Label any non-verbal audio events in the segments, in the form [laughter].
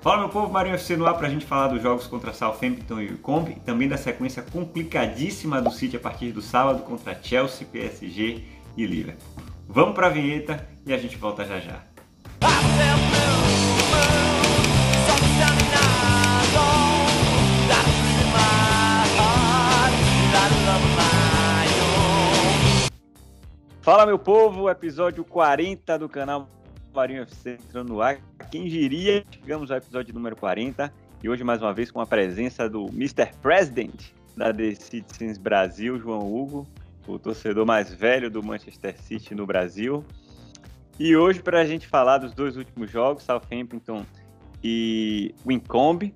Fala meu povo, Marinho FC no ar para a gente falar dos jogos contra Southampton e Combi, e também da sequência complicadíssima do City a partir do sábado contra Chelsea, PSG e Liverpool. Vamos para a vinheta e a gente volta já já. Fala meu povo, episódio 40 do canal Marinho FC entrando no ar. Quem diria, chegamos ao episódio número 40 e hoje mais uma vez com a presença do Mr. President da The Citizens Brasil, João Hugo, o torcedor mais velho do Manchester City no Brasil. E hoje para a gente falar dos dois últimos jogos, Southampton e Wincombe,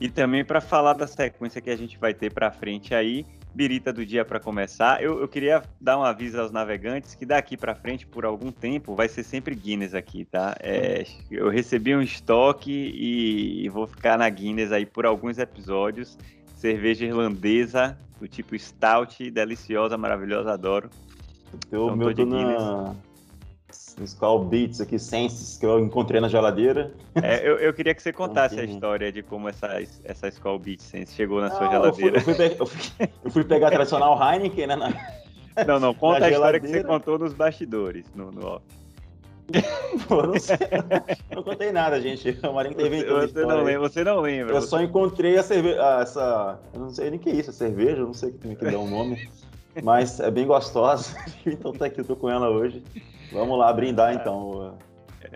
e também para falar da sequência que a gente vai ter para frente aí birita do dia para começar. Eu, eu, queria dar um aviso aos navegantes que daqui para frente, por algum tempo, vai ser sempre Guinness aqui, tá? É, eu recebi um estoque e, e, vou ficar na Guinness aí por alguns episódios. Cerveja irlandesa do tipo stout, deliciosa, maravilhosa, adoro. Eu, então, meu tô na Call Beats aqui, Senses, que eu encontrei na geladeira. É, eu, eu queria que você [laughs] contasse a história de como essa, essa Skull Beats Sense chegou na não, sua geladeira. Eu fui, eu fui, eu fui, eu fui pegar a tradicional Heineken, né? Na, [laughs] não, não, conta a história que você contou nos bastidores, no, no off. [laughs] Pô, não, sei, não contei nada, gente. O Marinho teve você, você não lembra, você não lembra. Eu só encontrei a cerveja, essa, eu não sei nem o que é isso, a cerveja, eu não sei o que, que dá o um nome, mas é bem gostosa, então tá aqui, eu tô com ela hoje. Vamos lá brindar então. É,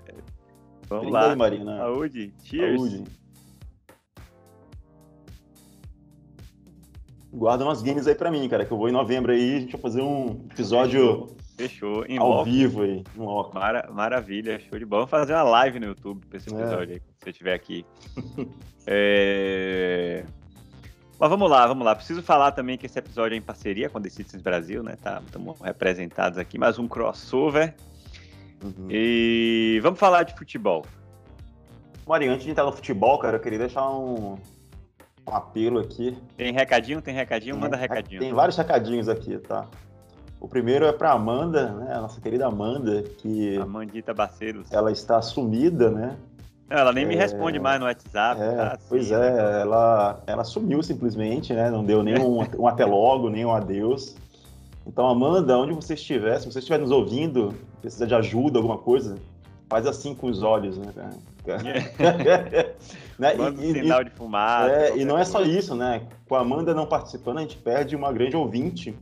vamos Brinda lá. Aí, Marina. Saúde. Cheers. Saúde. Guarda umas games aí pra mim, cara, que eu vou em novembro aí, a gente vai fazer um episódio Fechou. Em ao loco. vivo aí. No Mara, maravilha, show de bola. Vamos fazer uma live no YouTube pra esse é. episódio é. aí, se você estiver aqui. [laughs] é... Mas vamos lá, vamos lá. Preciso falar também que esse episódio é em parceria com a The Citizens Brasil, né? Tá, estamos representados aqui, mais um crossover. Uhum. E vamos falar de futebol. Marinho, antes de entrar no futebol, cara, eu queria deixar um, um apelo aqui. Tem recadinho? Tem recadinho? Manda recadinho. Tem vários recadinhos aqui, tá? O primeiro é para Amanda, né? A nossa querida Amanda, que. Amandita Baceiros. Ela está sumida, né? Ela nem é... me responde mais no WhatsApp. É, tá assim, pois é, né? ela, ela sumiu simplesmente, né? Não deu nem um, [laughs] um até logo, nem um adeus. Então, Amanda, onde você estiver, se você estiver nos ouvindo, precisa de ajuda, alguma coisa, faz assim com os olhos, né, [laughs] né? Manda e, um sinal e, de fumaça. É, e não é só isso, né? Com a Amanda não participando, a gente perde uma grande ouvinte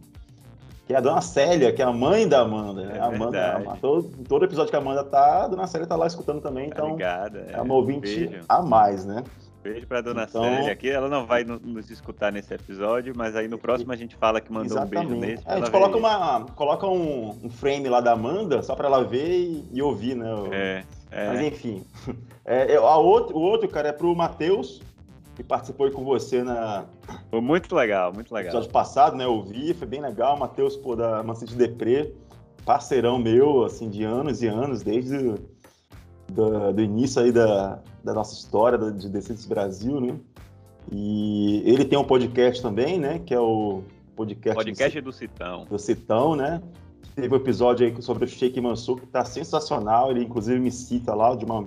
que é a Dona Célia, que é a mãe da Amanda. Né? É a Amanda a, todo, todo, episódio que a Amanda tá, a Dona Célia tá lá escutando também, então Obrigada, é, é uma ouvinte beijo. a mais, né? Beijo pra Dona então, Célia aqui. Ela não vai nos escutar nesse episódio, mas aí no próximo a gente fala que mandou exatamente. um beijo nesse. É, a gente coloca, uma, coloca um, um, frame lá da Amanda, só pra ela ver e, e ouvir, né? É, é. Mas enfim. [laughs] É, é, a outro, o outro, cara, é pro Matheus, que participou com você na. Foi muito legal, muito legal. episódio passado, né? Eu vi, foi bem legal. Matheus, pô, da Mancete Deprê, parceirão meu, assim, de anos e anos, desde do, do início aí da, da nossa história de Decentes Brasil, né? E ele tem um podcast também, né? Que é o podcast, podcast do, do Citão. Do Citão, né? Teve um episódio aí sobre o Sheikh Mansur que tá sensacional. Ele, inclusive, me cita lá de uma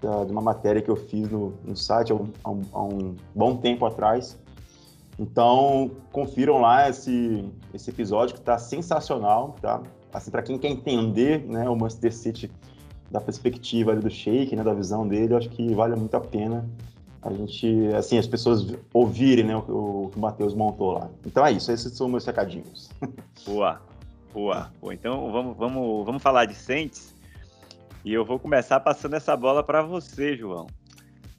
da, de uma matéria que eu fiz no, no site há um, há, um, bom tempo atrás. Então, confiram lá esse, esse episódio que está sensacional, tá? Assim, para quem quer entender né, o Manchester City da perspectiva do Sheik, né, da visão dele, acho que vale muito a pena a gente, assim, as pessoas ouvirem né, o, o que o Matheus montou lá. Então é isso, esses são meus recadinhos. [laughs] Boa, boa. boa. Então vamos, vamos, vamos falar de Saints. E eu vou começar passando essa bola para você, João.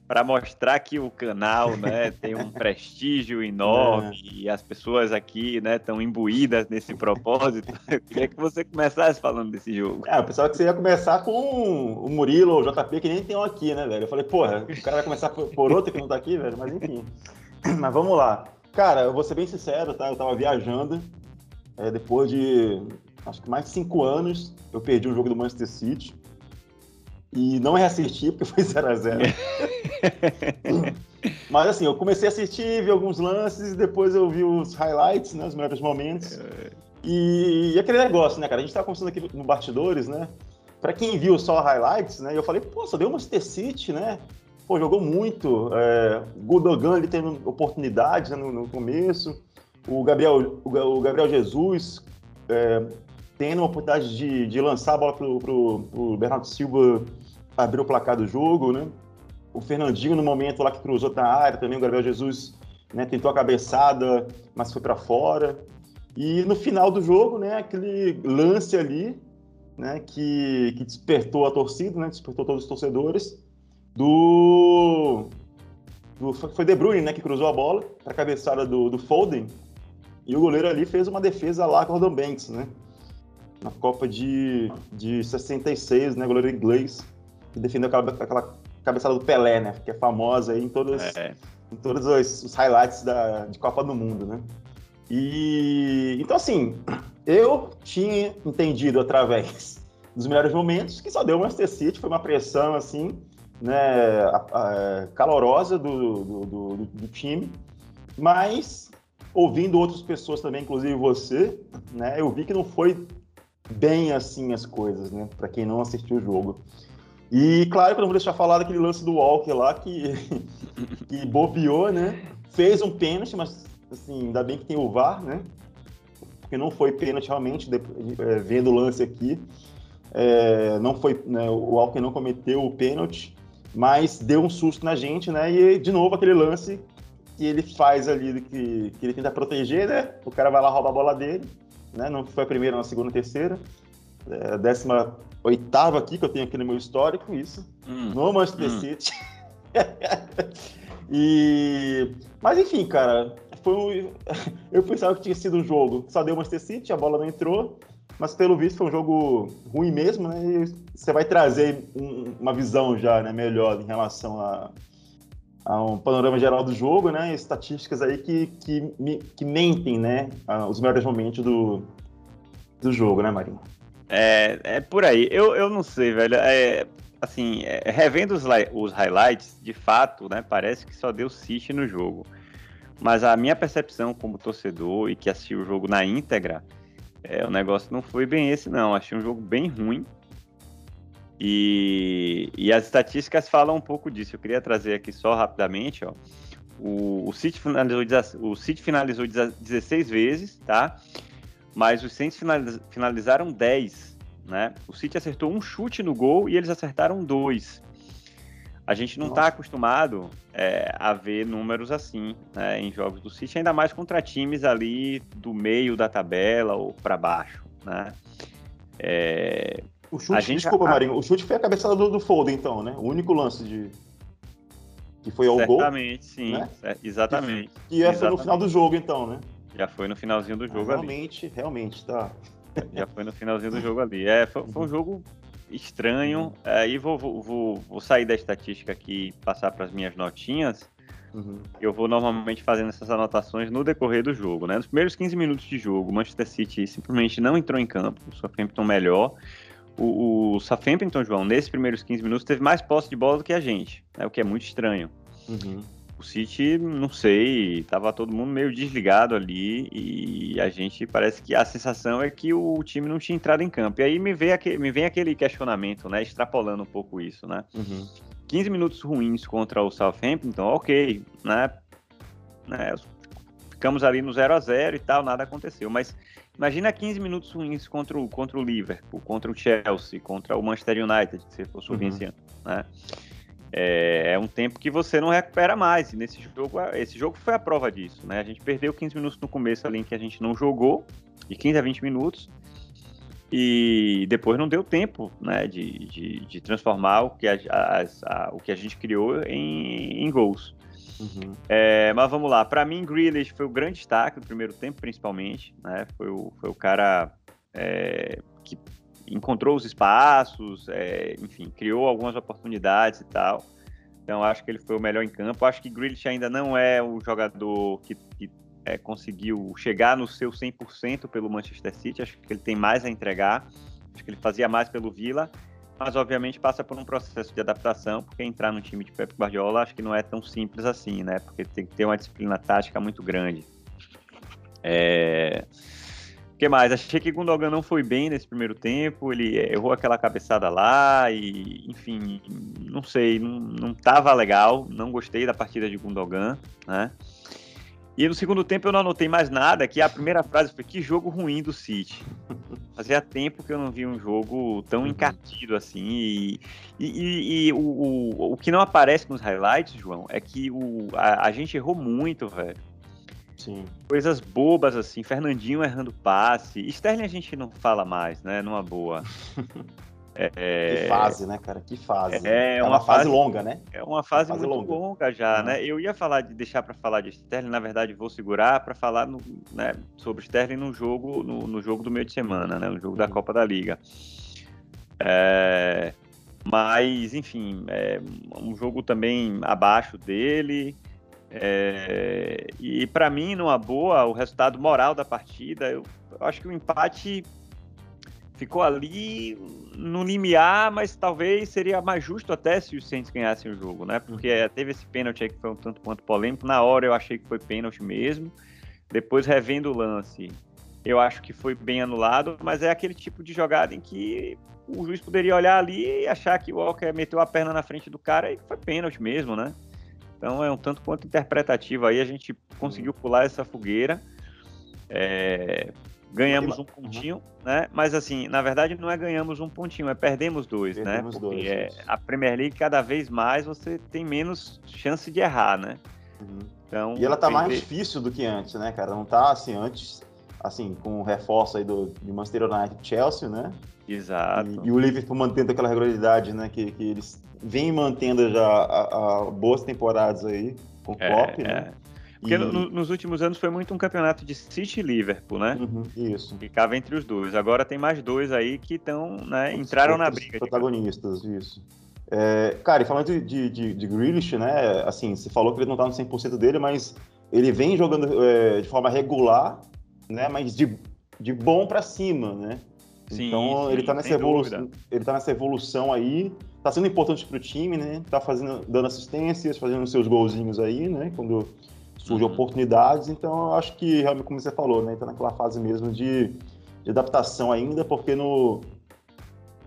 Para mostrar que o canal né, [laughs] tem um prestígio enorme é. e as pessoas aqui estão né, imbuídas nesse propósito. [laughs] Eu queria que você começasse falando desse jogo. É, eu pensava que você ia começar com o Murilo ou o JP, que nem tem um aqui, né, velho? Eu falei, porra, o cara vai começar por outro que não tá aqui, velho, mas enfim. [clears throat] Mas vamos lá. Cara, eu vou ser bem sincero, tá? Eu tava viajando. É, depois de acho que mais de cinco anos, eu perdi um jogo do Manchester City e não reassisti porque foi 0x0. [laughs] Mas assim, eu comecei a assistir, vi alguns lances, depois eu vi os highlights, né, os melhores momentos. E, e aquele negócio, né, cara? A gente tava conversando aqui no Bastidores, né? Pra quem viu só highlights, né? Eu falei, pô, só deu Manchester City, né? pô, jogou muito. É, Gudogan ele tendo oportunidades né, no, no, começo. O Gabriel, o Gabriel Jesus é, tendo uma oportunidade de, de lançar a bola pro, pro, pro Bernardo Silva abrir o placar do jogo, né? O Fernandinho, no momento lá que cruzou na área, também o Gabriel Jesus né, tentou a cabeçada, mas foi para fora. E no final do jogo, né, aquele lance ali, né, que, que despertou a torcida, né, despertou todos os torcedores, do, do foi De Bruyne, né, que cruzou a bola para a cabeçada do, do Foden, e o goleiro ali fez uma defesa lá com o Gordon Banks, né, na Copa de, de 66, né, goleiro inglês, que defendeu aquela, aquela cabeçada do Pelé, né, que é famosa aí em todas, é. em todos os, os highlights da, de Copa do Mundo, né. E então assim, eu tinha entendido através dos melhores momentos que só deu o Manchester City, foi uma pressão assim, né, a, a, calorosa do, do, do, do, time, mas ouvindo outras pessoas também, inclusive você, né, eu vi que não foi bem assim as coisas, né, para quem não assistiu o jogo. E claro que eu não vou deixar falar daquele lance do Walker lá que, [laughs] que bobeou, né? Fez um pênalti, mas assim, ainda bem que tem o VAR, né? Porque não foi pênalti realmente, é, vendo o lance aqui. É, não foi, né, o Walker não cometeu o pênalti, mas deu um susto na gente, né? E de novo aquele lance que ele faz ali, que, que ele tenta proteger, né? O cara vai lá roubar a bola dele, né? Não foi a primeira, não a segunda, a terceira. É, a décima oitava aqui, que eu tenho aqui no meu histórico, isso. Hum, no Manchester hum. City. [laughs] e... Mas enfim, cara, foi um... [laughs] eu pensava que tinha sido um jogo só deu Manchester City, a bola não entrou, mas pelo visto foi um jogo ruim mesmo, né? E você vai trazer um, uma visão já né, melhor em relação a, a, um panorama geral do jogo, né? estatísticas aí que, que, que mentem, né? Os melhores momentos do, do jogo, né, Marinho? É, é por aí. Eu, eu não sei, velho. É, assim, é, revendo os, os highlights, de fato, né? Parece que só deu City no jogo. Mas a minha percepção como torcedor e que assistiu o jogo na íntegra, é, o negócio não foi bem esse, não. Achei um jogo bem ruim. E, e as estatísticas falam um pouco disso. Eu queria trazer aqui só rapidamente, ó. O, o, City finalizou, o City finalizou 16 vezes, tá? Mas os Saints finalizaram 10, né? O City acertou um chute no gol e eles acertaram dois. A gente não está acostumado é, a ver números assim né, em jogos do City, ainda mais contra times ali do meio da tabela ou para baixo, né? É, o chute, gente, desculpa, a... Marinho, o chute foi a cabeçada do, do Foden, então, né? O único lance de que foi ao Certamente, gol. sim, né? exatamente. E essa no final do jogo, então, né? Já foi no finalzinho do jogo ah, realmente, ali. Realmente, realmente, tá. Já foi no finalzinho do jogo ali. É, foi, foi um jogo estranho. Aí uhum. vou, vou, vou, vou, sair da estatística aqui e passar para as minhas notinhas. Uhum. Eu vou normalmente fazendo essas anotações no decorrer do jogo, né? Nos primeiros 15 minutos de jogo, o Manchester City simplesmente não entrou em campo, o Southampton melhor. O, o Southampton, João, nesses primeiros 15 minutos teve mais posse de bola do que a gente, né? o que é muito estranho. Uhum. O City, não sei, tava todo mundo meio desligado ali e a gente parece que a sensação é que o time não tinha entrado em campo. E aí me vem aquele, me vem aquele questionamento, né? Extrapolando um pouco isso, né? Uhum. 15 minutos ruins contra o Southampton, ok, né? né? Ficamos ali no 0 a 0 e tal, nada aconteceu. Mas imagina 15 minutos ruins contra o, contra o Liverpool, contra o Chelsea, contra o Manchester United, se fosse o uhum. vencendo, né? É, é, um tempo que você não recupera mais. E nesse jogo, esse jogo foi a prova disso, né? A gente perdeu 15 minutos no começo ali em que a gente não jogou, de 15 a 20 minutos, e depois não deu tempo, né, de, de, de transformar o que a, a, o que a gente criou em, em gols. Uhum. É, mas vamos lá, para mim, Grealish foi o grande destaque do primeiro tempo, principalmente, né? Foi o, foi o cara é, que encontrou os espaços, é, enfim, criou algumas oportunidades e tal. Então acho que ele foi o melhor em campo. Acho que Grealish ainda não é o jogador que, que é, conseguiu chegar no seu 100% pelo Manchester City. Acho que ele tem mais a entregar. Acho que ele fazia mais pelo Villa, mas obviamente passa por um processo de adaptação, porque entrar no time de Pep Guardiola acho que não é tão simples assim, né? Porque tem que ter uma disciplina tática muito grande. É... O que mais? Achei que Gundogan não foi bem nesse primeiro tempo, ele errou aquela cabeçada lá e, enfim, não sei, não, não tava legal, não gostei da partida de Gundogan, né? E no segundo tempo eu não anotei mais nada, que a primeira frase foi que jogo ruim do City. [laughs] Fazia tempo que eu não vi um jogo tão uhum. encardido assim. E, e, e o, o, o, que não aparece nos highlights, João, é que o, a, a gente errou muito, velho. Sim. Coisas bobas assim, Fernandinho errando passe. Sterling a gente não fala mais, né? Numa boa. [laughs] É, que fase, né, cara? Que fase. É, é uma, uma fase, fase, longa, né? É uma fase, uma fase muito longa, longa já, uhum. né? Eu ia falar de deixar para falar de Sterling, na verdade vou segurar para falar no, né, sobre Sterling no jogo no, no, jogo do meio de semana, né? No jogo uhum. da Copa da Liga. É, mas, enfim, é um jogo também abaixo dele. É, e para mim, numa boa, o resultado moral da partida, eu, eu acho que o empate ficou ali no limiar, mas talvez seria mais justo até se os Saints ganhassem o jogo, né? Porque uhum. teve esse pênalti aí que foi um tanto quanto polêmico. Na hora eu achei que foi pênalti mesmo. Depois, revendo o lance, eu acho que foi bem anulado, mas é aquele tipo de jogada em que o juiz poderia olhar ali e achar que o Walker meteu a perna na frente do cara e foi pênalti mesmo, né? Então é um tanto quanto interpretativo aí, a gente conseguiu pular essa fogueira. É, ganhamos um pontinho, né? Mas assim, na verdade não é ganhamos um pontinho, é perdemos dois, né? perdemos né? Porque dois, é, a Premier League cada vez mais você tem menos chance de errar, né? Uhum. Então, e ela tá perder... mais difícil do que antes, né, cara? Não tá assim antes, assim, com o reforço aí do de Manchester United Chelsea, né? Exato. E, e, o Liverpool mantendo aquela regularidade, né? Que, que eles vêm mantendo já a, a boas temporadas aí com o é, Klopp, né? É. Porque e... no, nos últimos anos foi muito um campeonato de City e Liverpool, né? Uhum, isso. Ficava entre os dois. Agora tem mais dois aí que estão, né? Entraram na briga. Protagonistas, isso. É, cara, e falando de, de, de, de Grealish, né? Assim, você falou que ele não tá no 100% dele, mas ele vem jogando é, de forma regular, né? Mas de, de bom para cima, né? Sim, então sim, ele tá nessa evolução, ele tá nessa evolução aí, tá sendo importante pro time, né? Tá fazendo, dando assistências, fazendo seus golzinhos aí, né? Quando surgem uhum. oportunidades, então eu acho que, realmente, como você falou, né, está naquela fase mesmo de, de, adaptação ainda, porque no,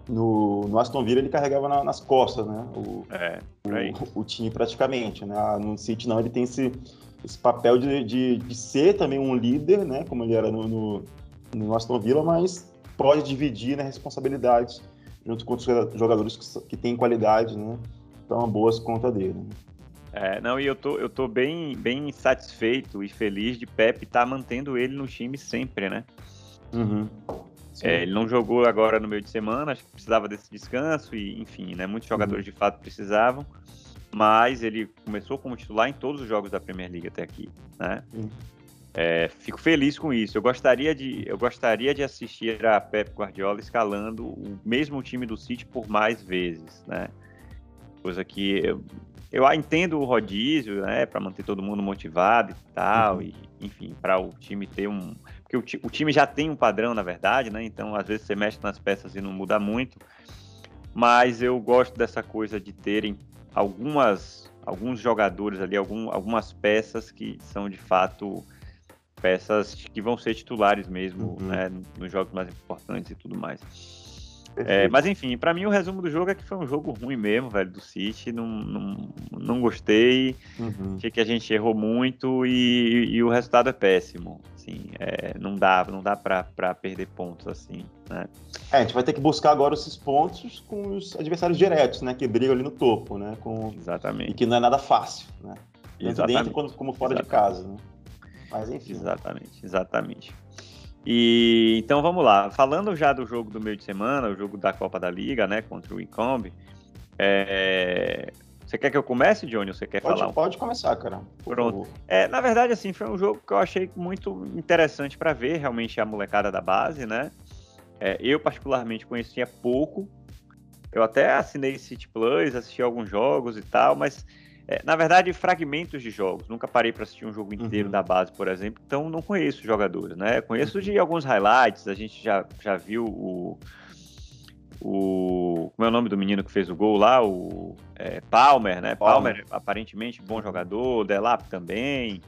no, no Aston Villa ele carregava na, nas costas, né, o, é, o, o, time praticamente, né, ah, no City não, ele tem esse, esse papel de, de, de ser também um líder, né, como ele era no, no, no Aston Villa, mas pode dividir né, responsabilidades junto com outros jogadores que, que têm qualidade, né, então boas conta dele. Né. É, não, e eu tô, eu tô bem, bem satisfeito e feliz de Pepe estar tá mantendo ele no time sempre, né? Uhum. É, ele não jogou agora no meio de semana, acho que precisava desse descanso e, enfim, né? Muitos jogadores uhum. de fato precisavam, mas ele começou como titular em todos os jogos da Premier League até aqui, né? Uhum. É, fico feliz com isso. Eu gostaria de, eu gostaria de assistir a Pep Guardiola escalando o mesmo time do City por mais vezes, né? Coisa que eu, eu entendo o rodízio, né, para manter todo mundo motivado e tal, uhum. e enfim, para o time ter um, porque o, o, time já tem um padrão, na verdade, né? Então às vezes você mexe nas peças e não muda muito. Mas eu gosto dessa coisa de terem algumas alguns jogadores ali, algum, algumas peças que são de fato peças que vão ser titulares mesmo, uhum. né, nos jogos mais importantes e tudo mais. É, mas enfim, para mim o resumo do jogo é que foi um jogo ruim mesmo, velho, do City. Não, não, não gostei. Uhum. Achei que a gente errou muito e, e o resultado é péssimo. Assim, é, não dá, não dá pra, pra perder pontos assim, né? É, a gente vai ter que buscar agora esses pontos com os adversários diretos, né? Que brigam ali no topo, né? Com... Exatamente. E que não é nada fácil, né? Tanto exatamente. dentro como fora exatamente. de casa, né? Mas enfim. Exatamente, exatamente. E então vamos lá. Falando já do jogo do meio de semana, o jogo da Copa da Liga, né, contra o Incombe. É... Você quer que eu comece, Johnny? Ou você quer pode, falar? Pode começar, cara. Pronto. É, na verdade, assim, foi um jogo que eu achei muito interessante para ver, realmente a molecada da base, né? É, eu particularmente conhecia pouco. Eu até assinei City Plus, assisti alguns jogos e tal, mas é, na verdade, fragmentos de jogos. Nunca parei para assistir um jogo inteiro uhum. da base, por exemplo, então não conheço jogadores, né? Conheço uhum. de alguns highlights, a gente já, já viu o, o. Como é o nome do menino que fez o gol lá? O é, Palmer, né? Palmer. Palmer, aparentemente bom jogador, Delap também.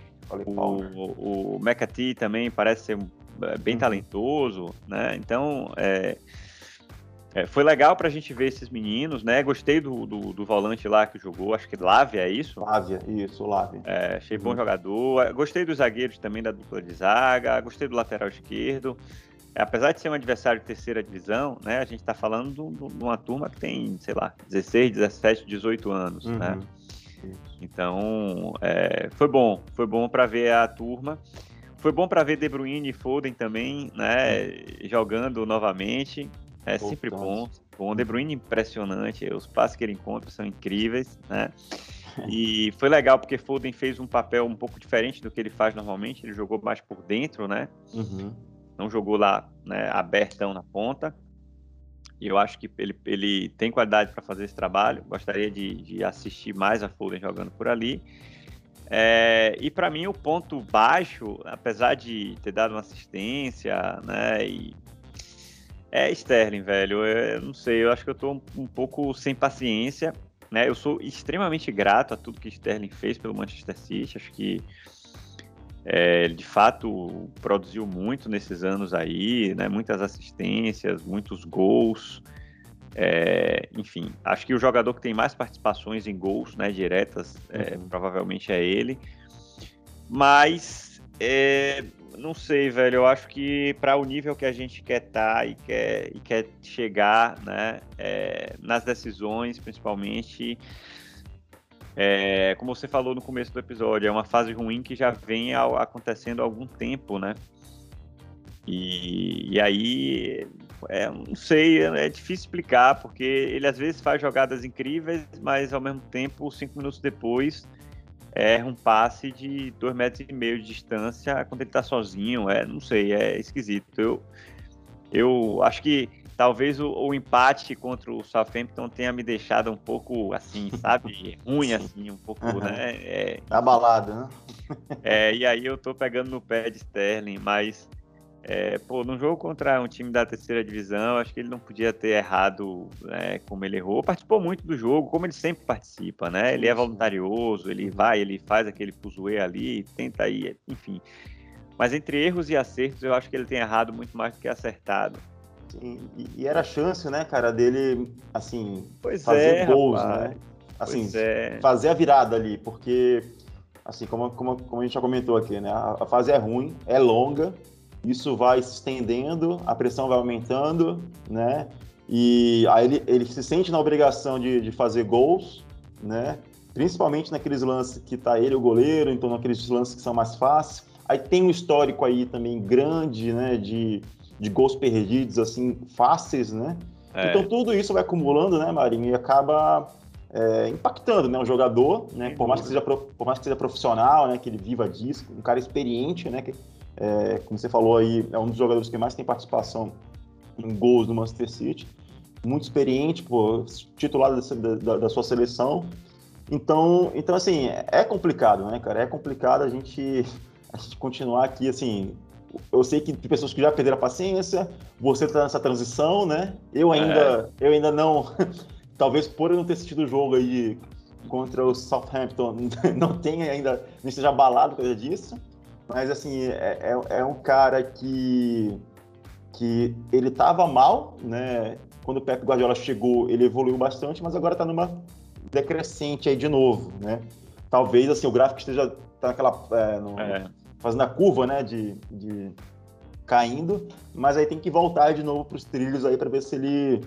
O, o, o McAtee também parece ser é, bem uhum. talentoso, né? Então, é, é, foi legal para a gente ver esses meninos, né? Gostei do, do, do, volante lá que jogou, acho que Lávia, é isso? Lávia, isso, Lávia. É, achei uhum. bom jogador. Gostei dos zagueiros também da dupla de zaga, gostei do lateral esquerdo. Apesar de ser um adversário de terceira divisão, né? A gente está falando de uma turma que tem, sei lá, 16, 17, 18 anos, né? uhum. né? Então, é, foi bom, foi bom para ver a turma. Foi bom para ver De Bruyne e Foden também, né, jogando novamente. É sempre bom. Bom, De Bruyne impressionante, os passes que ele encontra são incríveis, né? [laughs] E foi legal porque Foden fez um papel um pouco diferente do que ele faz normalmente. Ele jogou mais por dentro, né? Uhum. Não jogou lá, né, abertão na ponta. E eu acho que ele, ele tem qualidade para fazer esse trabalho. Gostaria de, de, assistir mais a Foden jogando por ali. É, e para mim o ponto baixo, apesar de ter dado uma assistência, né, e é Sterling, velho. Eu, não sei, eu acho que eu tô um, um, pouco sem paciência, né? Eu sou extremamente grato a tudo que Sterling fez pelo Manchester City. Acho que é, ele de fato produziu muito nesses anos aí, né? Muitas assistências, muitos gols. É, enfim, acho que o jogador que tem mais participações em gols, né, diretas, é, uhum. provavelmente é ele. Mas é, não sei, velho. Eu acho que para o nível que a gente quer estar tá e, quer, e quer chegar, né, é, nas decisões, principalmente, é, como você falou no começo do episódio, é uma fase ruim que já vem ao, acontecendo há algum tempo, né? E, e aí, é, não sei, é difícil explicar, porque ele às vezes faz jogadas incríveis, mas ao mesmo tempo, cinco minutos depois, erra um passe de dois metros e meio de distância quando ele tá sozinho. É, não sei, é esquisito. Eu, eu acho que talvez o, o empate contra o Southampton tenha me deixado um pouco assim, sabe, [laughs] ruim assim, um pouco, uhum. né? É, Abalado, né? [laughs] é, e aí eu tô pegando no pé de Sterling, mas é, pô, num jogo contra um time da terceira divisão, acho que ele não podia ter errado né, como ele errou. Participou muito do jogo, como ele sempre participa, né? Ele é voluntarioso, ele vai, ele faz aquele fuzuê ali, tenta ir, enfim. Mas entre erros e acertos, eu acho que ele tem errado muito mais do que acertado. Sim, e, era a chance, né, cara, dele, assim, pois fazer é, gols, né? rapaz. né? Assim, é. fazer a virada ali, porque, assim, como, como, como a gente já comentou aqui, né? A, a fase é ruim, é longa, isso vai se estendendo, a pressão vai aumentando, né? E aí ele, ele se sente na obrigação de, de fazer gols, né? Principalmente naqueles lances que tá ele, o goleiro, então naqueles lances que são mais fáceis. Aí tem um histórico aí também grande, né? De, de gols perdidos, assim, fáceis, né? É. Então tudo isso vai acumulando, né, Marinho? E acaba é, impactando né, o jogador, né? Por mais, que seja, por mais que seja profissional, né? Que ele viva disso, um cara experiente, né? Que, é, como você falou aí, é um dos jogadores que mais tem participação em gols do Manchester City. Muito experiente, pô, titular da, da, da, sua seleção. Então, então, assim, é complicado, né, cara? É complicado a gente, a gente continuar aqui, assim... Eu sei que tem pessoas que já perderam a paciência, você está nessa transição, né? Eu ainda, é. eu ainda não... [laughs] talvez por eu não ter assistido o jogo aí contra o Southampton, [laughs] não tenha ainda, não esteja abalado por causa disso. Mas, assim, é, é, é um cara que, que ele estava mal, né? Quando o Pep Guardiola chegou, ele evoluiu bastante, mas agora está numa decrescente aí de novo, né? Talvez, assim, o gráfico esteja tá naquela... É, no, é. Fazendo a curva, né? De, de caindo, mas aí tem que voltar de novo para os trilhos aí para ver se ele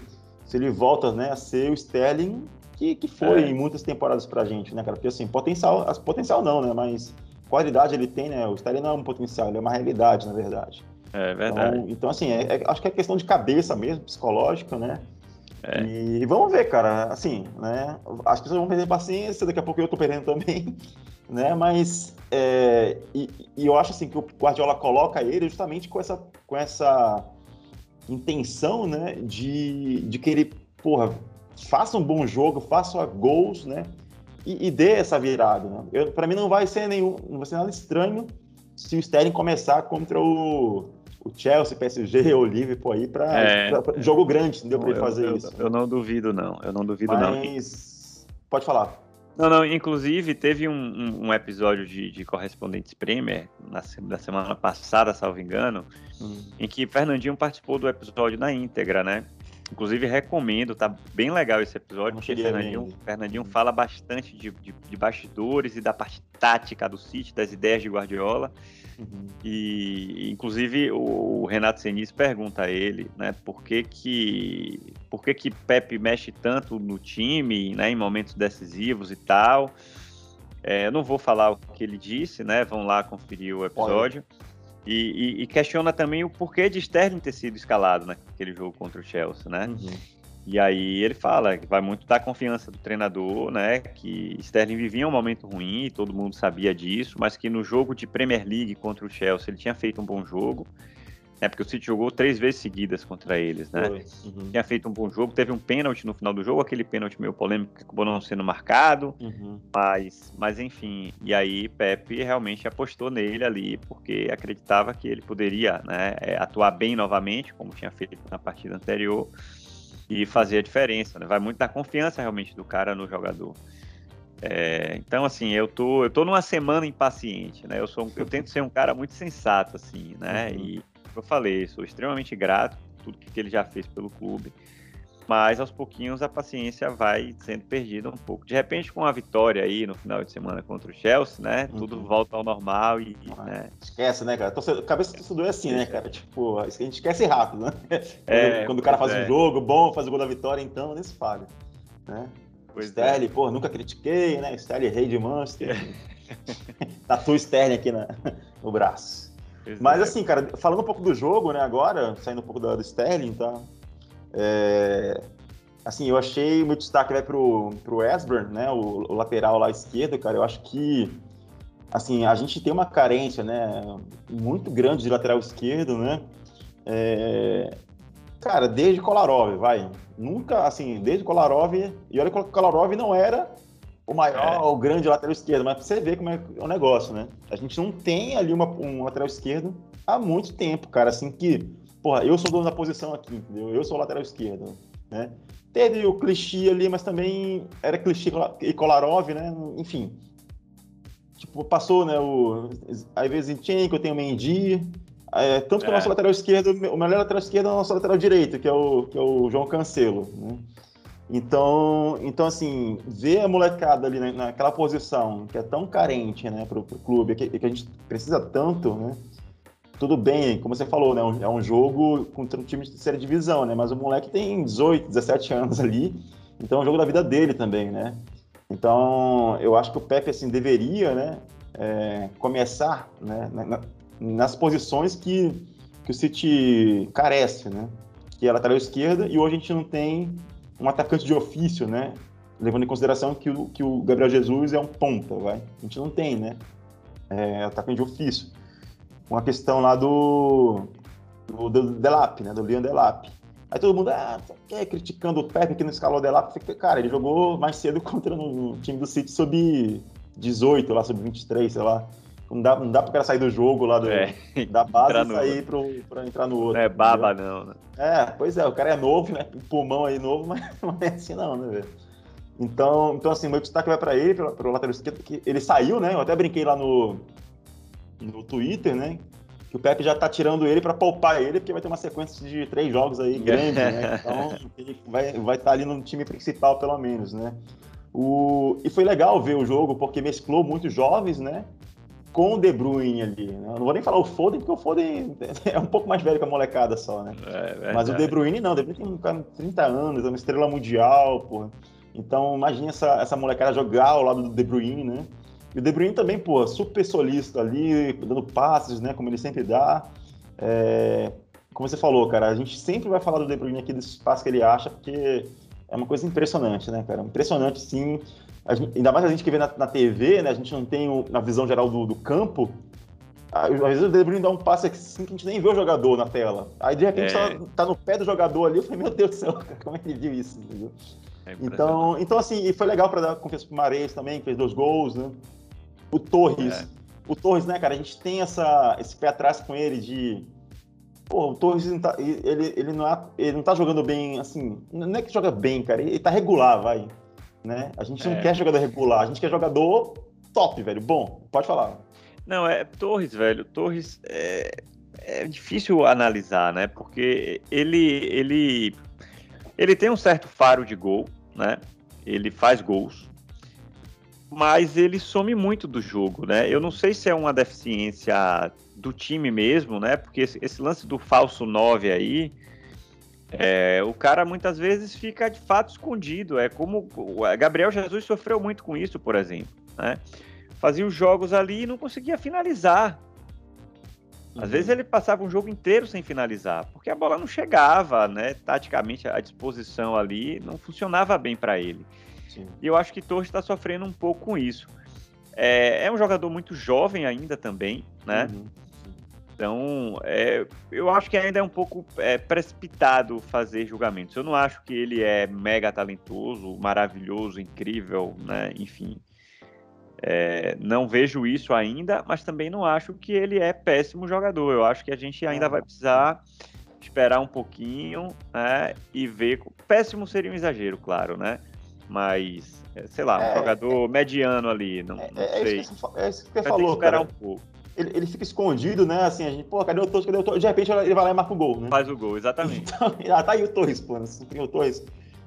se ele volta, né, a ser o Sterling que, que foi é. em muitas temporadas pra gente, né, cara? Porque assim, potencial, potencial não, né, mas qualidade ele tem, né? O Sterling não é um potencial, ele é uma realidade, na verdade. É verdade. Então, então assim, é, é, acho que é questão de cabeça mesmo, psicológica, né? É. E vamos ver, cara, assim, né? As pessoas vão perder paciência, daqui a pouco eu tô perdendo também, [laughs] né? Mas, é, e, e, eu acho assim que o Guardiola coloca ele justamente com essa, com essa intenção, né? De, de que ele, porra, faça um bom jogo, faça gols, né? E, e dê essa virada. Né? Para mim não vai ser nenhum, não vai ser nada estranho se o Sterling começar contra o, o Chelsea, PSG [laughs] ou Liverpool aí para é, jogo grande, entendeu? Para ele fazer eu, isso. Eu, não duvido não, eu não duvido Mas... não. Pode falar. Não, não, inclusive teve um, um, um episódio de, de Correspondentes Premier, na, da semana passada, salvo engano, hum. em que Fernandinho participou do episódio na íntegra, né? Inclusive recomendo, tá bem legal esse episódio, porque Fernandinho, Fernandinho fala bastante de, de, de, bastidores e da parte tática do City, das ideias de Guardiola. Uhum. E inclusive o Renato Senis pergunta a ele, né, por que que por que que Pepe mexe tanto no time, né, em momentos decisivos e tal. É, eu não vou falar o que ele disse, né? Vão lá conferir o episódio. E, e, e, questiona também o porquê de Sterling ter sido escalado naquele jogo contra o Chelsea, né? Uhum. E aí ele fala que vai muito da confiança do treinador, né? Que Sterling vivia um momento ruim, todo mundo sabia disso, mas que no jogo de Premier League contra o Chelsea ele tinha feito um bom jogo. É porque o City jogou três vezes seguidas contra eles, né? Uhum. Tinha feito um bom jogo, teve um pênalti no final do jogo, aquele pênalti meio polêmico que acabou não sendo marcado, uhum. mas, mas enfim. E aí Pepe realmente apostou nele ali, porque acreditava que ele poderia né, é, atuar bem novamente, como tinha feito na partida anterior e fazer a diferença. Né? Vai muito da confiança realmente do cara no jogador. É, então, assim, eu tô, eu tô numa semana impaciente, né? Eu, sou, eu tento ser um cara muito sensato, assim, né? Uhum. E eu falei, sou extremamente grato por tudo que ele já fez pelo clube. Mas aos pouquinhos a paciência vai sendo perdida um pouco. De repente, com a vitória aí no final de semana contra o Chelsea, né? Uhum. Tudo volta ao normal e. Ah, né? Esquece, né, cara? Torcedor, cabeça do torcedor é assim, né, cara? Tipo, a gente esquece rápido, né? [laughs] É, quando, quando o cara faz é. um jogo bom, faz o gol da vitória, então, nem se fala. Né? Pois Sterling, é. pô, nunca critiquei, né? Sterling, rei de Manchester. [laughs] Tatu Sterling aqui na, no braço. Pois Mas é. assim, cara, falando um pouco do jogo, né, agora, saindo um pouco do, do Sterling, tá? É, assim, eu achei o meu destaque vai pro, pro Esburn, né, o, o, lateral lá esquerdo, cara, eu acho que, assim, a gente tem uma carência, né, muito grande de lateral esquerdo, né, é, cara, desde Kolarov, vai, nunca, assim, desde Kolarov, e olha que o Kolarov não era o maior, é. o grande lateral esquerdo, mas pra você ver como é o negócio, né, a gente não tem ali uma, um lateral esquerdo há muito tempo, cara, assim, que porra, eu sou dono da posição aqui, entendeu? Eu sou o lateral esquerdo, né? Teve o clichê ali, mas também era clichê e Kolarov, né? Enfim. Tipo, passou, né? O, às vezes em eu tenho o Mendy. É, tanto que é. o nosso lateral esquerdo, o melhor lateral esquerdo é o nosso lateral direito, que é o, que é o João Cancelo, né? Então, então, assim, ver a molecada ali naquela posição que é tão carente, né, pro, pro clube, que, que a gente precisa tanto, né? tudo bem, como você falou, né? É um jogo contra um time de terceira divisão, né? Mas o moleque tem 18, 17 anos ali, então é um jogo da vida dele também, né? Então, eu acho que o Pepe, assim, deveria, né? É, começar né, na, nas posições que, que o City carece, né? Que é a lateral esquerda, e hoje a gente não tem um atacante de ofício, né? Levando em consideração que o, que o Gabriel Jesus é um ponta, vai? A gente não tem, né? É, atacante de ofício uma questão lá do, do, do Delap, né? Do Leon Delap. Aí todo mundo, ah, quer criticando o Pepe que não escalou o Delap. Cara, ele jogou mais cedo [laughs] contra no time do City sob 18, lá, sob 23, sei lá. Não dá, não dá pra cara sair do jogo lá do, é, da base e sair pro, pra entrar no outro. Não é baba, entendeu? não, né? É, pois é, o cara é novo, né? Pulmão aí novo, [laughs] mas não é assim não, né, velho? Então, então, assim, meu destaque vai para ele, pro lateral esquerdo, que ele saiu, né? Eu até brinquei lá no, no Twitter, né? Que o Pepe já tá tirando ele para poupar ele, porque vai ter uma sequência de três jogos aí grande, né? Então [laughs] ele vai estar vai tá ali no time principal, pelo menos, né? O... E foi legal ver o jogo, porque mesclou muitos jovens, né? Com o De Bruyne ali. Né? Eu não vou nem falar o Foden, porque o Foden [laughs] é um pouco mais velho que a molecada só, né? É, Mas o De Bruyne não, o De Bruyne tem um cara de 30 anos, é uma estrela mundial, porra. Então imagina essa, essa molecada jogar ao lado do De Bruyne, né? E o De Bruyne também, pô, super solista ali, dando passes, né, como ele sempre dá. É, como você falou, cara, a gente sempre vai falar do De Bruyne aqui, desse passes que ele acha, porque é uma coisa impressionante, né, cara? Impressionante, sim. Gente, ainda mais a gente que vê na, na, TV, né, a gente não tem o, na visão geral do, do campo. Às vezes o De Bruyne dá um passe assim que a gente nem vê o jogador na tela. Aí de repente é. tá, tá, no pé do jogador ali, eu falei, meu Deus do céu, [laughs] como é que ele viu isso? Entendeu? É então, então, assim, e foi legal para dar confiança pro Mares também, que fez dois gols, né? O Torres. É. O Torres, né, cara, a gente tem essa, esse pé atrás com ele de. Pô, o Torres não tá, ele, ele, não é, ele não tá jogando bem, assim. Não é que joga bem, cara. Ele tá regular, vai. Né? A gente não é. quer jogador regular, a gente quer jogador top, velho. Bom, pode falar. Não, é Torres, velho. Torres é, é difícil analisar, né? Porque ele, ele, ele tem um certo faro de gol, né? Ele faz gols, mas ele some muito do jogo, né? Eu não sei se é uma deficiência do time mesmo, né? Porque esse, esse lance do falso 9 aí, é, o cara muitas vezes fica de fato escondido. É como o Gabriel Jesus sofreu muito com isso, por exemplo, né? Fazia os jogos ali e não conseguia finalizar. Às uhum. vezes ele passava um jogo inteiro sem finalizar, porque a bola não chegava, né? Taticamente a disposição ali não funcionava bem para ele. Sim. E eu acho que Torres está sofrendo um pouco com isso. É, é, um jogador muito jovem ainda também, né? Uhum. Então, é, eu acho que ainda é um pouco é, precipitado fazer julgamentos. Eu não acho que ele é mega talentoso, maravilhoso, incrível, né? Enfim, é, não vejo isso ainda, mas também não acho que ele é péssimo jogador. Eu acho que a gente ainda vai precisar esperar um pouquinho né, e ver. Péssimo seria um exagero, claro, né? Mas, é, sei lá, um é, jogador mediano ali, não, é, não é. Isso que, é isso que você falou, esperar cara. um pouco. Ele, ele, fica escondido, né? Assim, a gente, pô, cadê o Torres? Cadê o Torres? De repente ele vai lá e marca o gol, né? Faz o gol, exatamente. [laughs] Então, ah, tá aí o Torres, pô, né? o Torres.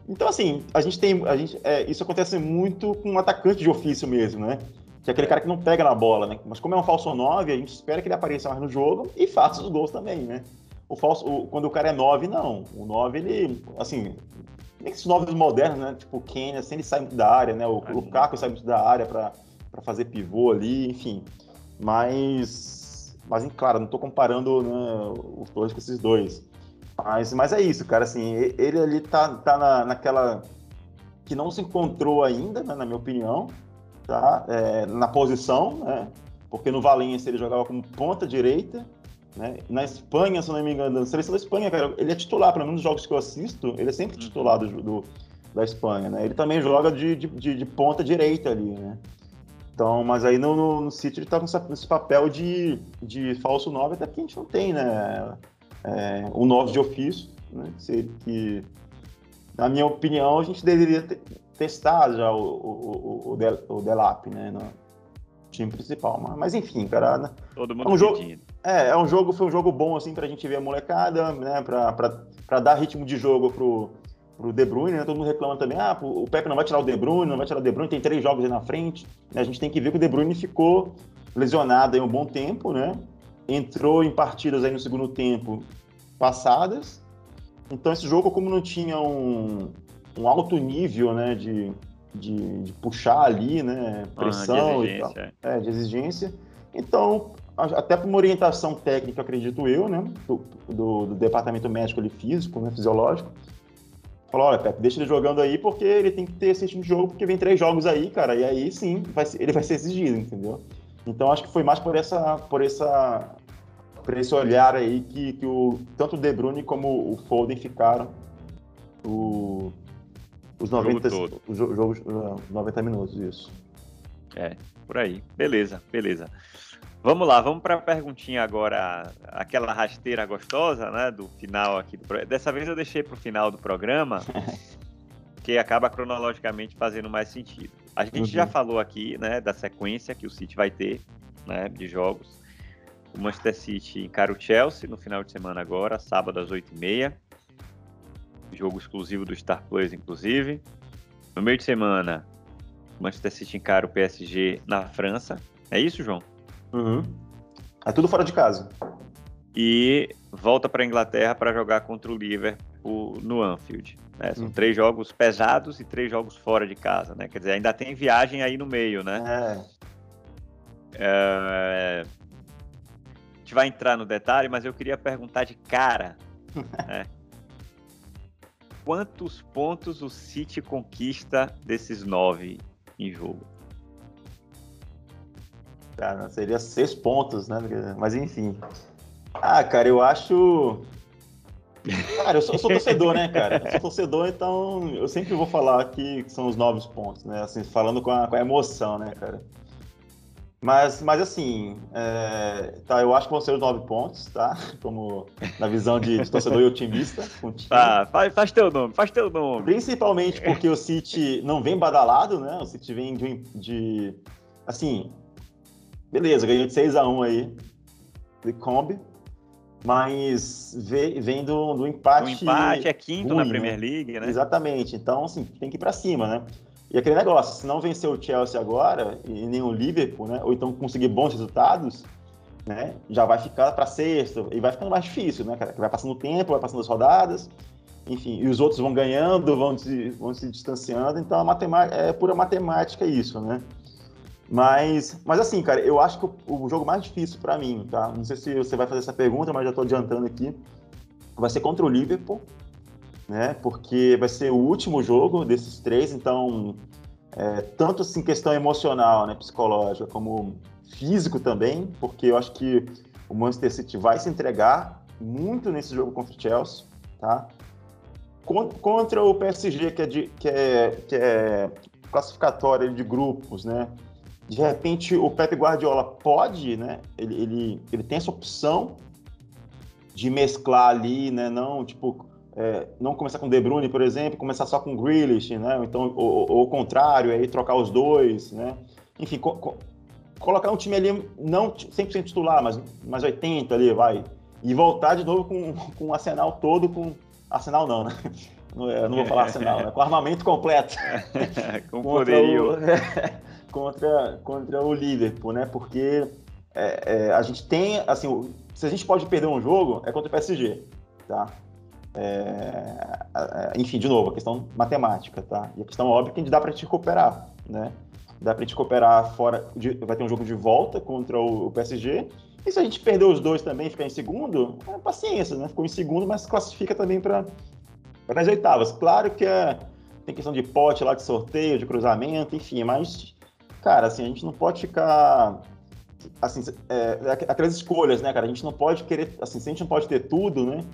Então, assim, a gente tem. A gente, é, isso acontece muito com um atacante de ofício mesmo, né? Que é aquele cara que não pega na bola, né? Mas como é um falso 9, a gente espera que ele apareça mais no jogo e faça os gols também, né? O falso, o, quando o cara é 9, não. O 9, ele, assim, nem que esses 9 modernos, né? Tipo o Kenny, assim, ele sai muito da área, né? O, o Caco sai muito da área para fazer pivô ali, enfim. Mas, mas claro, não estou comparando né, os dois com esses dois. Mas, mas é isso, cara, assim, ele ali tá, tá na, naquela que não se encontrou ainda, né, na minha opinião, tá? É, na posição, né? Porque no Valência ele jogava como ponta direita, né? Na Espanha, se não me engano, na seleção da Espanha, cara, ele é titular, pelo menos nos jogos que eu assisto, ele é sempre uhum. titular do, do da Espanha, né? Ele também joga de, de, de, ponta direita ali, né? Então, mas aí no, no, no City ele tá com esse papel de, de falso 9, até porque a gente não tem, né? é, um 9 de ofício, né? que, na minha opinião, a gente deveria ter testado já o, o, o, Del, o Delap, né? No time principal. Mas, mas enfim, cara. Né? Todo mundo é um jogo, é, é um jogo, foi um jogo bom assim pra gente ver a molecada, né? Pra, pra, pra dar ritmo de jogo pro, pro De Bruyne, né? Todo mundo reclama também, ah, o Pepe não vai tirar o De Bruyne, não vai tirar o De Bruyne, tem três jogos aí na frente. A gente tem que ver que o De Bruyne ficou lesionado aí um bom tempo, né? entrou em partidas aí no segundo tempo passadas. Então esse jogo, como não tinha um, um alto nível né, de, de, de puxar ali, né, pressão ah, e tal, é, de exigência, então até por uma orientação técnica, acredito eu, né, do, do, do departamento médico ali, físico, né, fisiológico, falou, olha, Pepe, deixa ele jogando aí porque ele tem que ter esse tipo de jogo, porque vem três jogos aí, cara, e aí sim, vai, ele vai ser exigido, entendeu? Então acho que foi mais por essa, por essa, por esse olhar aí que, que o, tanto o De Bruyne como o Foden ficaram o, os 90, jogo os jogos, os 90 minutos, isso. É, por aí. Beleza, beleza. Vamos lá, vamos para a perguntinha agora, aquela rasteira gostosa, né, do final aqui. Do, dessa vez eu deixei para o final do programa, [laughs] que acaba cronologicamente fazendo mais sentido. A gente uhum. já falou aqui, né, da sequência que o City vai ter, né, de jogos. O Manchester City encara o Chelsea no final de semana agora, sábado às 8h30. Jogo exclusivo do Star Plus, inclusive. No meio de semana, Manchester City encara o PSG na França. É isso, João? Uhum. É tudo fora de casa. E volta para a Inglaterra para jogar contra o Liverpool no Anfield. Né? São uhum. três jogos pesados e três jogos fora de casa, né? Quer dizer, ainda tem viagem aí no meio, né? É. é... A gente vai entrar no detalhe, mas eu queria perguntar de cara, [laughs] né? Quantos pontos o City conquista desses nove em jogo? Cara, seria seis pontos, né? Mas enfim. Ah, cara, eu acho Cara, eu sou, eu sou, torcedor, né, cara? Eu sou torcedor, então eu sempre vou falar que são os novos pontos, né? Assim, falando com a, com a emoção, né, cara? Mas, mas assim, é, tá, eu acho que vão ser os nove pontos, tá? [laughs] Como na visão de, de torcedor e otimista. Tá, faz, faz teu nome, faz teu nome. Principalmente porque o City não vem badalado, né? O City vem de, de assim, beleza, ganhou de 6 a 1 aí de Kombi, mas vem do, do empate. O empate é quinto ruim, na Premier né? League, né? Exatamente. Então, assim, tem que ir para cima, né? E aquele negócio, se não vencer o Chelsea agora, e nem o Liverpool, né? Ou então conseguir bons resultados, né? Já vai ficar para sexto, e vai ficando mais difícil, né, cara? Vai passando o tempo, vai passando as rodadas, enfim, e os outros vão ganhando, vão se, vão se distanciando, então matemática, é pura matemática isso, né? Mas, mas assim, cara, eu acho que o, o jogo mais difícil para mim, tá? Não sei se você vai fazer essa pergunta, mas já tô adiantando aqui. Vai ser contra o Liverpool, né? Porque vai ser o último jogo desses três, então é, tanto assim questão emocional, né, psicológica, como físico também, porque eu acho que o Manchester City vai se entregar muito nesse jogo contra o Chelsea, tá? Contra o PSG, que é, de, que é, que é de grupos, né? De repente o Pep Guardiola pode, né? Ele, ele, ele tem essa opção de mesclar ali, né? Não, tipo, é, não começar com De Bruyne, por exemplo, começar só com Grealish, né? Ou então, ou, ou o contrário, aí trocar os dois, né? Enfim, co co colocar um time ali, não 100% titular, mas, mas 80 ali, vai. E voltar de novo com, com o arsenal todo, com... Arsenal não, né? Não, não vou falar arsenal, né? Com armamento completo. [laughs] com poderio. [laughs] Contra, contra o Liverpool, né? Porque é, é, a gente tem, assim, se a gente pode perder um jogo, é contra o PSG, tá? É, é, enfim, de novo, a questão matemática, tá? E a questão óbvia é que dá para te recuperar, né? Dá para te recuperar fora, de, vai ter um jogo de volta contra o, PSG. E se a gente perder os dois também ficar em segundo, é paciência, né? Ficou em segundo, mas classifica também para as oitavas. Claro que é, tem questão de pote lá de sorteio, de cruzamento, enfim, mas, cara, assim, a gente não pode ficar assim, é, aquelas escolhas, né, cara? A gente não pode querer, assim, se a gente não pode ter tudo, né?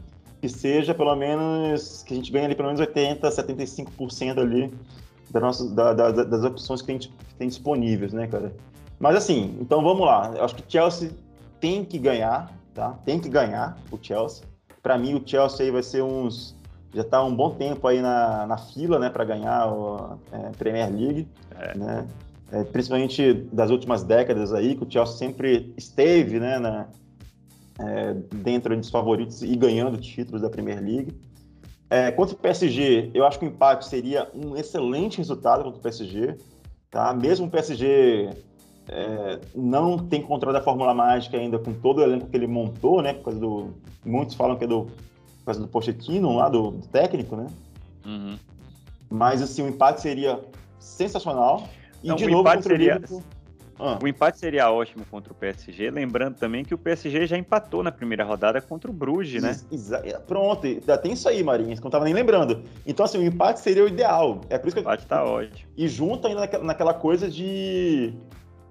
Que seja pelo menos, que a gente ganhe ali pelo menos 80, 75% ali da nossa, da, da, das opções que tem, que tem disponíveis, né, cara? Mas assim, então vamos lá. Eu acho que o Chelsea tem que ganhar, tá? Tem que ganhar o Chelsea. Para mim, o Chelsea aí vai ser uns. Já está um bom tempo aí na, na fila, né, para ganhar a é, Premier League, é. né? É, principalmente das últimas décadas aí, que o Chelsea sempre esteve, né, na, é, dentro dos favoritos e ganhando títulos da Premier League. É, contra o PSG, eu acho que o empate seria um excelente resultado contra o PSG. Tá? Mesmo o PSG é, não tem controle da Fórmula Mágica ainda com todo o elenco que ele montou, né? Por causa do, muitos falam que é do, por causa do Pochettino lá, do, do técnico, né? Uhum. Mas assim, o empate seria sensacional. E não, de novo contra seria... Liverpool ah. O empate seria ótimo contra o PSG, lembrando também que o PSG já empatou na primeira rodada contra o Bruges, né? Exa pronto, ainda tem isso aí, Marinhos, que eu não tava nem lembrando. Então, assim, o empate seria o ideal. É por isso que o empate tá ótimo. E junto ainda naquela, naquela coisa de,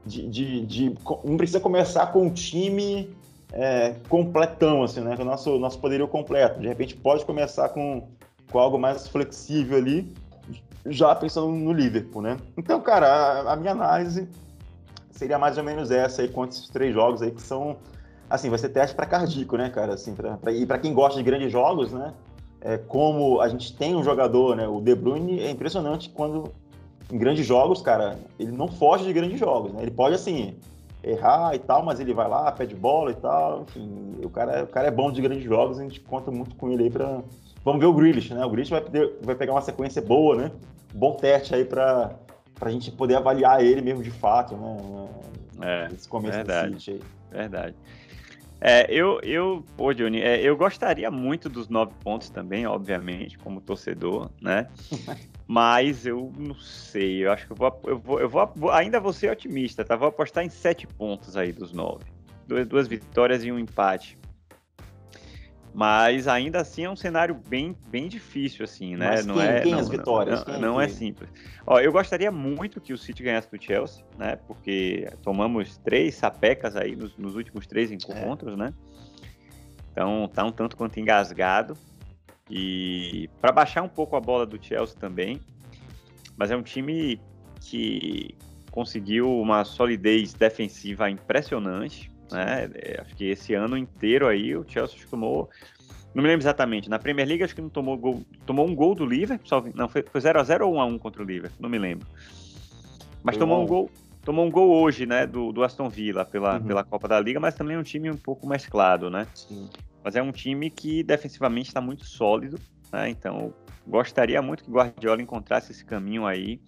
de, de, de, Não precisa começar com um time é, completão, assim, né? Com o nosso, nosso poderio completo. De repente pode começar com, com algo mais flexível ali, já pensando no Liverpool, né? Então, cara, a, a minha análise seria mais ou menos essa aí com esses três jogos aí que são assim, vai ser teste para cardíaco, né, cara, assim, pra, pra e para quem gosta de grandes jogos, né? É, como a gente tem um jogador, né, o De Bruyne é impressionante quando em grandes jogos, cara, ele não foge de grandes jogos, né? Ele pode assim errar e tal, mas ele vai lá, pede bola e tal, enfim, o cara, o cara é bom de grandes jogos, a gente conta muito com ele aí para Vamos ver o Grealish, né? O Grealish vai, vai pegar uma sequência boa, né? Bom teste aí para para a gente poder avaliar ele mesmo de fato, né? É, Esse começo verdade, City aí. Verdade. É, eu, eu, pô, Johnny, é, eu gostaria muito dos nove pontos também, obviamente, como torcedor, né? [laughs] Mas eu não sei, eu acho que eu vou, eu vou, eu vou, ainda vou ser otimista, tá? Vou apostar em sete pontos aí dos nove. Duas, duas vitórias e um empate. Mas ainda assim é um cenário bem, bem difícil, assim, né? Mas não quem, é, quem não, as vitórias? Não, não é simples. Ó, eu gostaria muito que o City ganhasse do Chelsea, né? Porque tomamos três sapecas aí nos, nos últimos três encontros, é. né? Então tá um tanto quanto engasgado. E para baixar um pouco a bola do Chelsea também. Mas é um time que conseguiu uma solidez defensiva impressionante. Né? É, acho que esse ano inteiro aí o Chelsea tomou. Não me lembro exatamente. Na Premier League acho que não tomou gol. Tomou um gol do Liverpool. Só, não, foi 0x0 ou 1x1 contra o Liverpool. Não me lembro. Mas tomou um gol. Tomou um gol hoje, né, do, do Aston Villa pela, uhum. pela Copa da Liga, mas também é um time um pouco mesclado, né? Sim. Mas é um time que defensivamente está muito sólido, né? Então gostaria muito que o Guardiola encontrasse esse caminho aí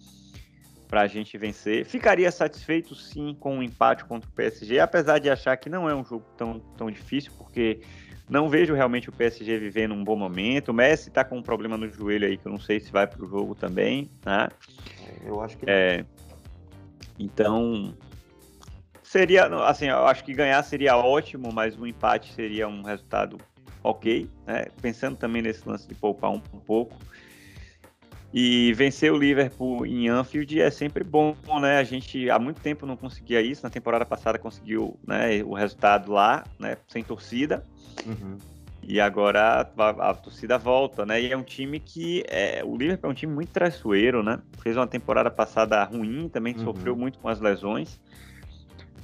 para a gente vencer. Ficaria satisfeito sim com um empate contra o PSG, apesar de achar que não é um jogo tão, tão difícil, porque não vejo realmente o PSG vivendo um bom momento. O Messi está com um problema no joelho aí que eu não sei se vai para o jogo também, né? Eu acho que é, então seria assim, eu acho que ganhar seria ótimo, mas um empate seria um resultado ok, né? Pensando também nesse lance de poupar um, um pouco. E vencer o Liverpool em Anfield é sempre bom, né? A gente há muito tempo não conseguia isso. Na temporada passada conseguiu né, o resultado lá, né? Sem torcida. Uhum. E agora a, a, torcida volta, né? E é um time que. É, o Liverpool é um time muito traiçoeiro, né? Fez uma temporada passada ruim, também uhum. sofreu muito com as lesões.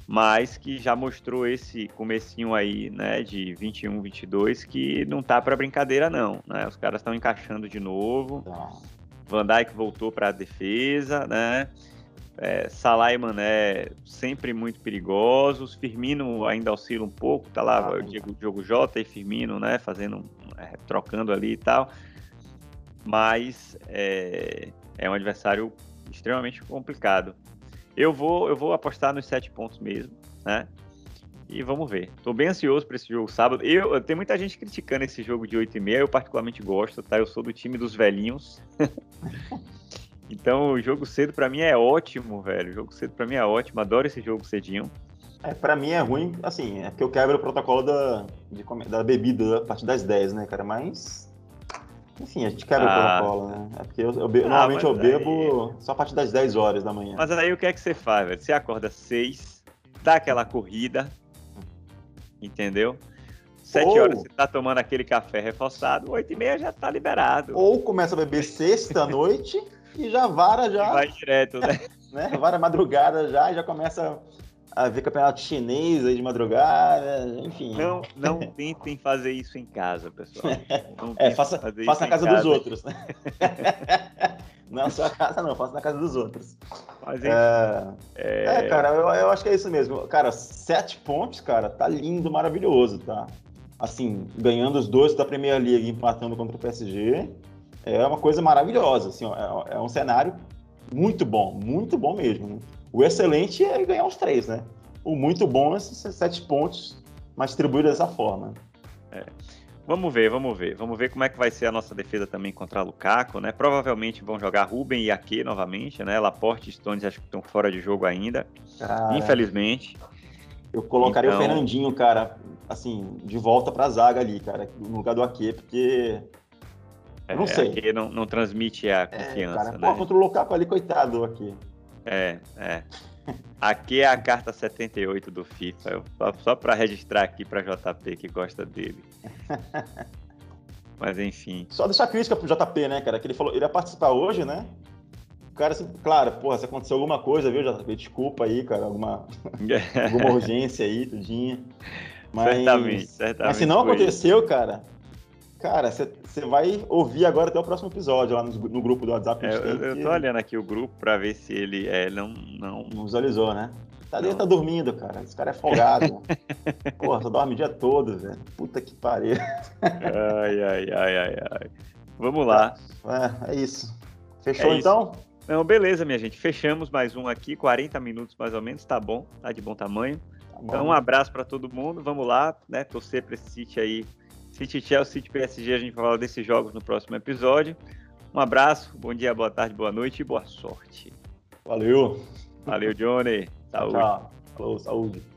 Mas que já mostrou esse comecinho aí, né? De 21, 22, que não tá para brincadeira, não. Né? Os caras estão encaixando de novo. Não Van Dijk voltou para a defesa, né? É, Salah e Mané sempre muito perigosos. Firmino ainda oscila um pouco, tá lá ah, o Diego, Diogo Jota e Firmino, né? Fazendo, é, trocando ali e tal. Mas é, é um adversário extremamente complicado. Eu vou, eu vou apostar nos sete pontos mesmo, né? E vamos ver. Tô bem ansioso para esse jogo sábado. Eu, tem muita gente criticando esse jogo de 8 e meia, eu particularmente gosto, tá? Eu sou do time dos velhinhos. [laughs] então, o jogo cedo para mim é ótimo, velho. O jogo cedo para mim é ótimo, adoro esse jogo cedinho. É, pra mim é ruim, assim, é porque eu quebro o protocolo da, de, da bebida a partir das 10, né, cara? Mas. Enfim, a gente quebra ah, o protocolo, né? É porque eu, eu ah, normalmente eu bebo aí... só a partir das 10 horas da manhã. Mas aí o que é que você faz, velho? Você acorda às 6, dá aquela corrida, entendeu? Sete ou, horas você tá tomando aquele café reforçado, oito e meia já tá liberado. Ou começa a beber sexta noite e já vara já. Vai direto, né? [laughs] né? Vara madrugada já e já começa a ver campeonato chinês aí de madrugada, enfim. Não, não tentem fazer isso em casa, pessoal. [laughs] é, faça, faça na casa, casa dos outros. Né? [laughs] Não, sua casa não, faço na casa dos outros. Mas, é, é... é, cara, eu, eu, acho que é isso mesmo. Cara, sete pontos, cara, tá lindo, maravilhoso, tá? Assim, ganhando os dois da Premier League, empatando contra o PSG, é uma coisa maravilhosa, assim, é, é um cenário muito bom, muito bom mesmo. O excelente é ganhar os três, né? O muito bom é esses sete pontos, mas distribuídos dessa forma. É. Vamos ver, vamos ver. Vamos ver como é que vai ser a nossa defesa também contra a Lukaku, né? Provavelmente vão jogar Ruben e Ake novamente, né? Laporte e Stones acho que estão fora de jogo ainda, cara, infelizmente. Eu colocaria então... o Fernandinho, cara, assim, de volta para a zaga ali, cara, no lugar do Ake, porque é, não sei. Ake não, não transmite a confiança, é, cara, né? Pô, contra o Lukaku ali, coitado, aqui. É, é. Aqui é a carta 78 do FIFA, só para registrar aqui para JP que gosta dele. [laughs] Mas enfim. Só deixar crítica pro JP, né, cara? Que ele falou, ele ia participar hoje, né? O cara, assim, claro, porra, se aconteceu alguma coisa, viu, JP? Desculpa aí, cara, alguma, [laughs] alguma urgência aí, tudinha. Mas, certamente, certamente. Mas se não aconteceu, isso. cara, Cara, você vai ouvir agora até o próximo episódio lá no, no grupo do WhatsApp. É, eu, eu tô olhando aqui o grupo pra ver se ele é, não, não... não visualizou, né? Tadeu tá dormindo, cara. Esse cara é folgado. [laughs] Porra, só dorme o dia todo, velho. Puta que pariu. ai, ai, ai, ai, ai. Vamos lá. É, é isso. Fechou é então? Não, beleza, minha gente. Fechamos mais um aqui, 40 minutos mais ou menos, tá bom, tá de bom tamanho. Tá bom. Então, um abraço para todo mundo. Vamos lá, né? Torcer para esse City aí City Chelsea, City PSG, a gente vai falar desses jogos no próximo episódio. Um abraço, bom dia, boa tarde, boa noite e boa sorte. Valeu. Valeu, Johnny. Saúde. Tchau. Falou, saúde.